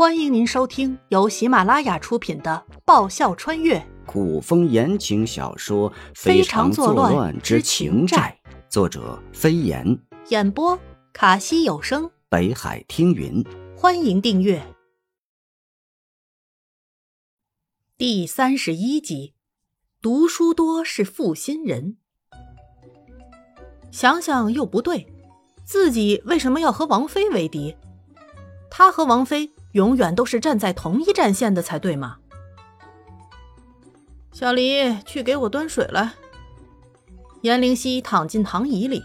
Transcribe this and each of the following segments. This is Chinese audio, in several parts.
欢迎您收听由喜马拉雅出品的《爆笑穿越古风言情小说《非常作乱之情债》，作者飞檐，》，演播卡西有声。北海听云。欢迎订阅第三十一集。读书多是负心人，想想又不对，自己为什么要和王妃为敌？他和王妃永远都是站在同一战线的才对嘛。小黎，去给我端水来。颜灵溪躺进躺椅里，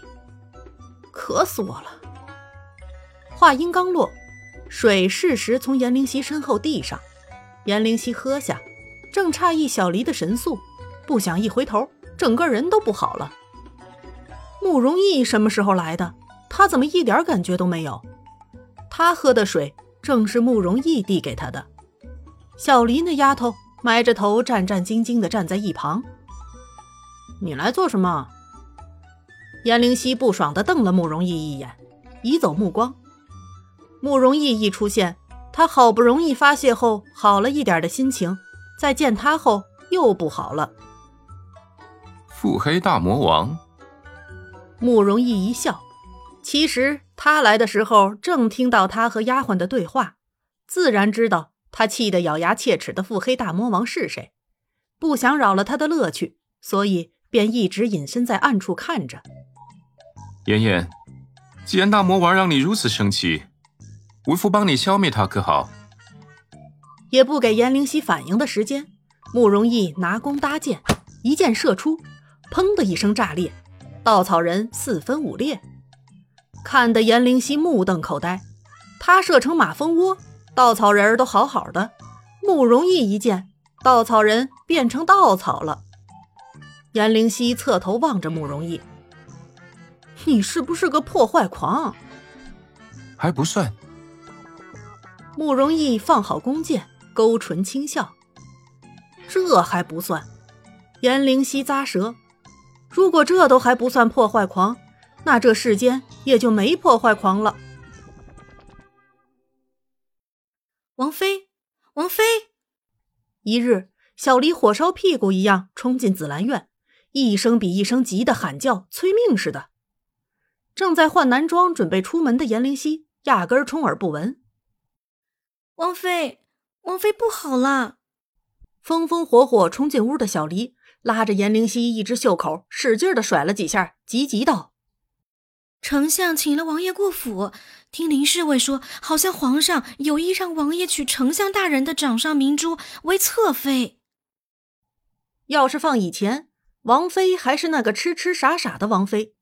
渴死我了。话音刚落，水适时从颜灵溪身后递上，颜灵溪喝下，正诧异小黎的神速。不想一回头，整个人都不好了。慕容逸什么时候来的？他怎么一点感觉都没有？他喝的水正是慕容易递给他的。小黎那丫头埋着头，战战兢兢地站在一旁。你来做什么？颜灵溪不爽地瞪了慕容易一眼，移走目光。慕容易一出现，他好不容易发泄后好了一点的心情，再见他后又不好了。腹黑大魔王，慕容易一笑。其实他来的时候正听到他和丫鬟的对话，自然知道他气得咬牙切齿的腹黑大魔王是谁，不想扰了他的乐趣，所以便一直隐身在暗处看着。妍妍，既然大魔王让你如此生气，为父帮你消灭他可好？也不给颜灵犀反应的时间，慕容易拿弓搭箭，一箭射出。砰的一声炸裂，稻草人四分五裂，看得颜灵犀目瞪口呆。他射成马蜂窝，稻草人都好好的，慕容易一箭，稻草人变成稻草了。颜灵犀侧头望着慕容易：“你是不是个破坏狂？”还不算。慕容易放好弓箭，勾唇轻笑：“这还不算。”颜灵犀咂舌。如果这都还不算破坏狂，那这世间也就没破坏狂了。王妃，王妃！一日，小离火烧屁股一样冲进紫兰院，一声比一声急的喊叫，催命似的。正在换男装准备出门的颜灵犀压根儿充耳不闻。王妃，王妃不好了！风风火火冲进屋的小黎。拉着颜灵犀一只袖口，使劲的甩了几下，急急道：“丞相请了王爷过府，听林侍卫说，好像皇上有意让王爷娶丞相大人的掌上明珠为侧妃。要是放以前，王妃还是那个痴痴傻傻的王妃，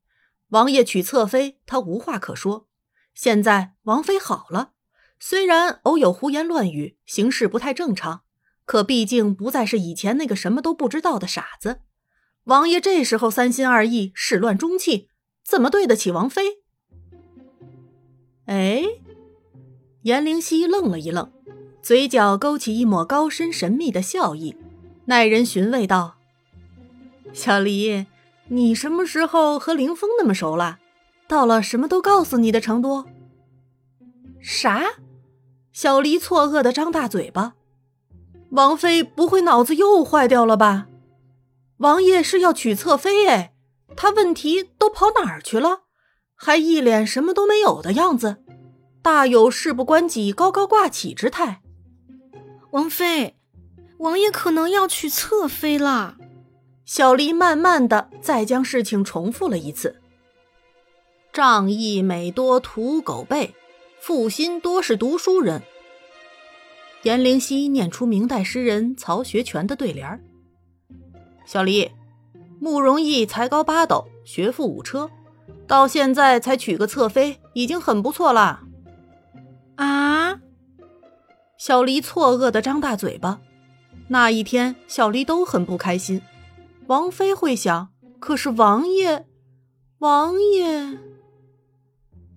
王爷娶侧妃，她无话可说。现在王妃好了，虽然偶有胡言乱语，行事不太正常。”可毕竟不再是以前那个什么都不知道的傻子，王爷这时候三心二意、始乱终弃，怎么对得起王妃？哎，颜灵犀愣了一愣，嘴角勾起一抹高深神秘的笑意，耐人寻味道：“小黎，你什么时候和凌风那么熟了？到了什么都告诉你的程度？”啥？小黎错愕的张大嘴巴。王妃不会脑子又坏掉了吧？王爷是要娶侧妃哎，他问题都跑哪儿去了？还一脸什么都没有的样子，大有事不关己高高挂起之态。王妃，王爷可能要娶侧妃了。小丽慢慢的再将事情重复了一次。仗义每多屠狗辈，负心多是读书人。颜灵犀念出明代诗人曹学全的对联儿：“小黎，慕容逸才高八斗，学富五车，到现在才娶个侧妃，已经很不错了。”啊！小黎错愕的张大嘴巴。那一天，小黎都很不开心。王妃会想，可是王爷，王爷……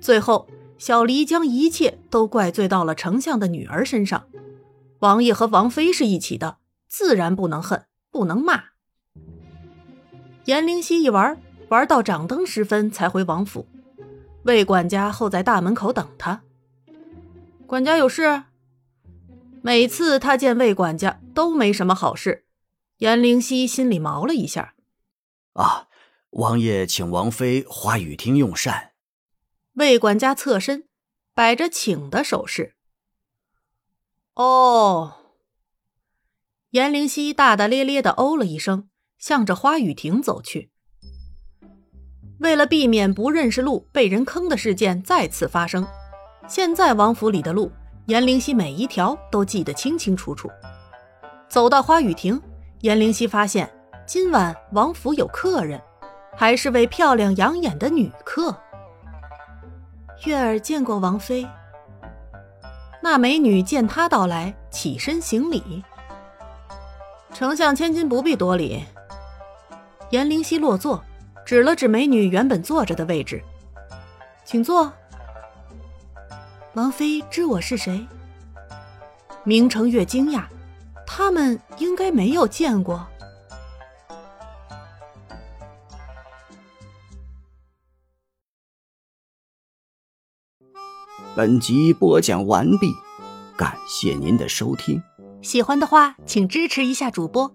最后，小黎将一切都怪罪到了丞相的女儿身上。王爷和王妃是一起的，自然不能恨，不能骂。颜灵犀一玩，玩到掌灯时分才回王府。魏管家候在大门口等他。管家有事？每次他见魏管家都没什么好事，严灵犀心里毛了一下。啊，王爷请王妃花雨厅用膳。魏管家侧身，摆着请的手势。哦。严灵犀大大咧咧的哦了一声，向着花雨亭走去。为了避免不认识路被人坑的事件再次发生，现在王府里的路，颜灵犀每一条都记得清清楚楚。走到花雨亭，颜灵犀发现今晚王府有客人，还是位漂亮养眼的女客。月儿见过王妃。那美女见他到来，起身行礼。丞相千金不必多礼。颜灵犀落座，指了指美女原本坐着的位置，请坐。王妃知我是谁？明成月惊讶，他们应该没有见过。本集播讲完毕，感谢您的收听。喜欢的话，请支持一下主播，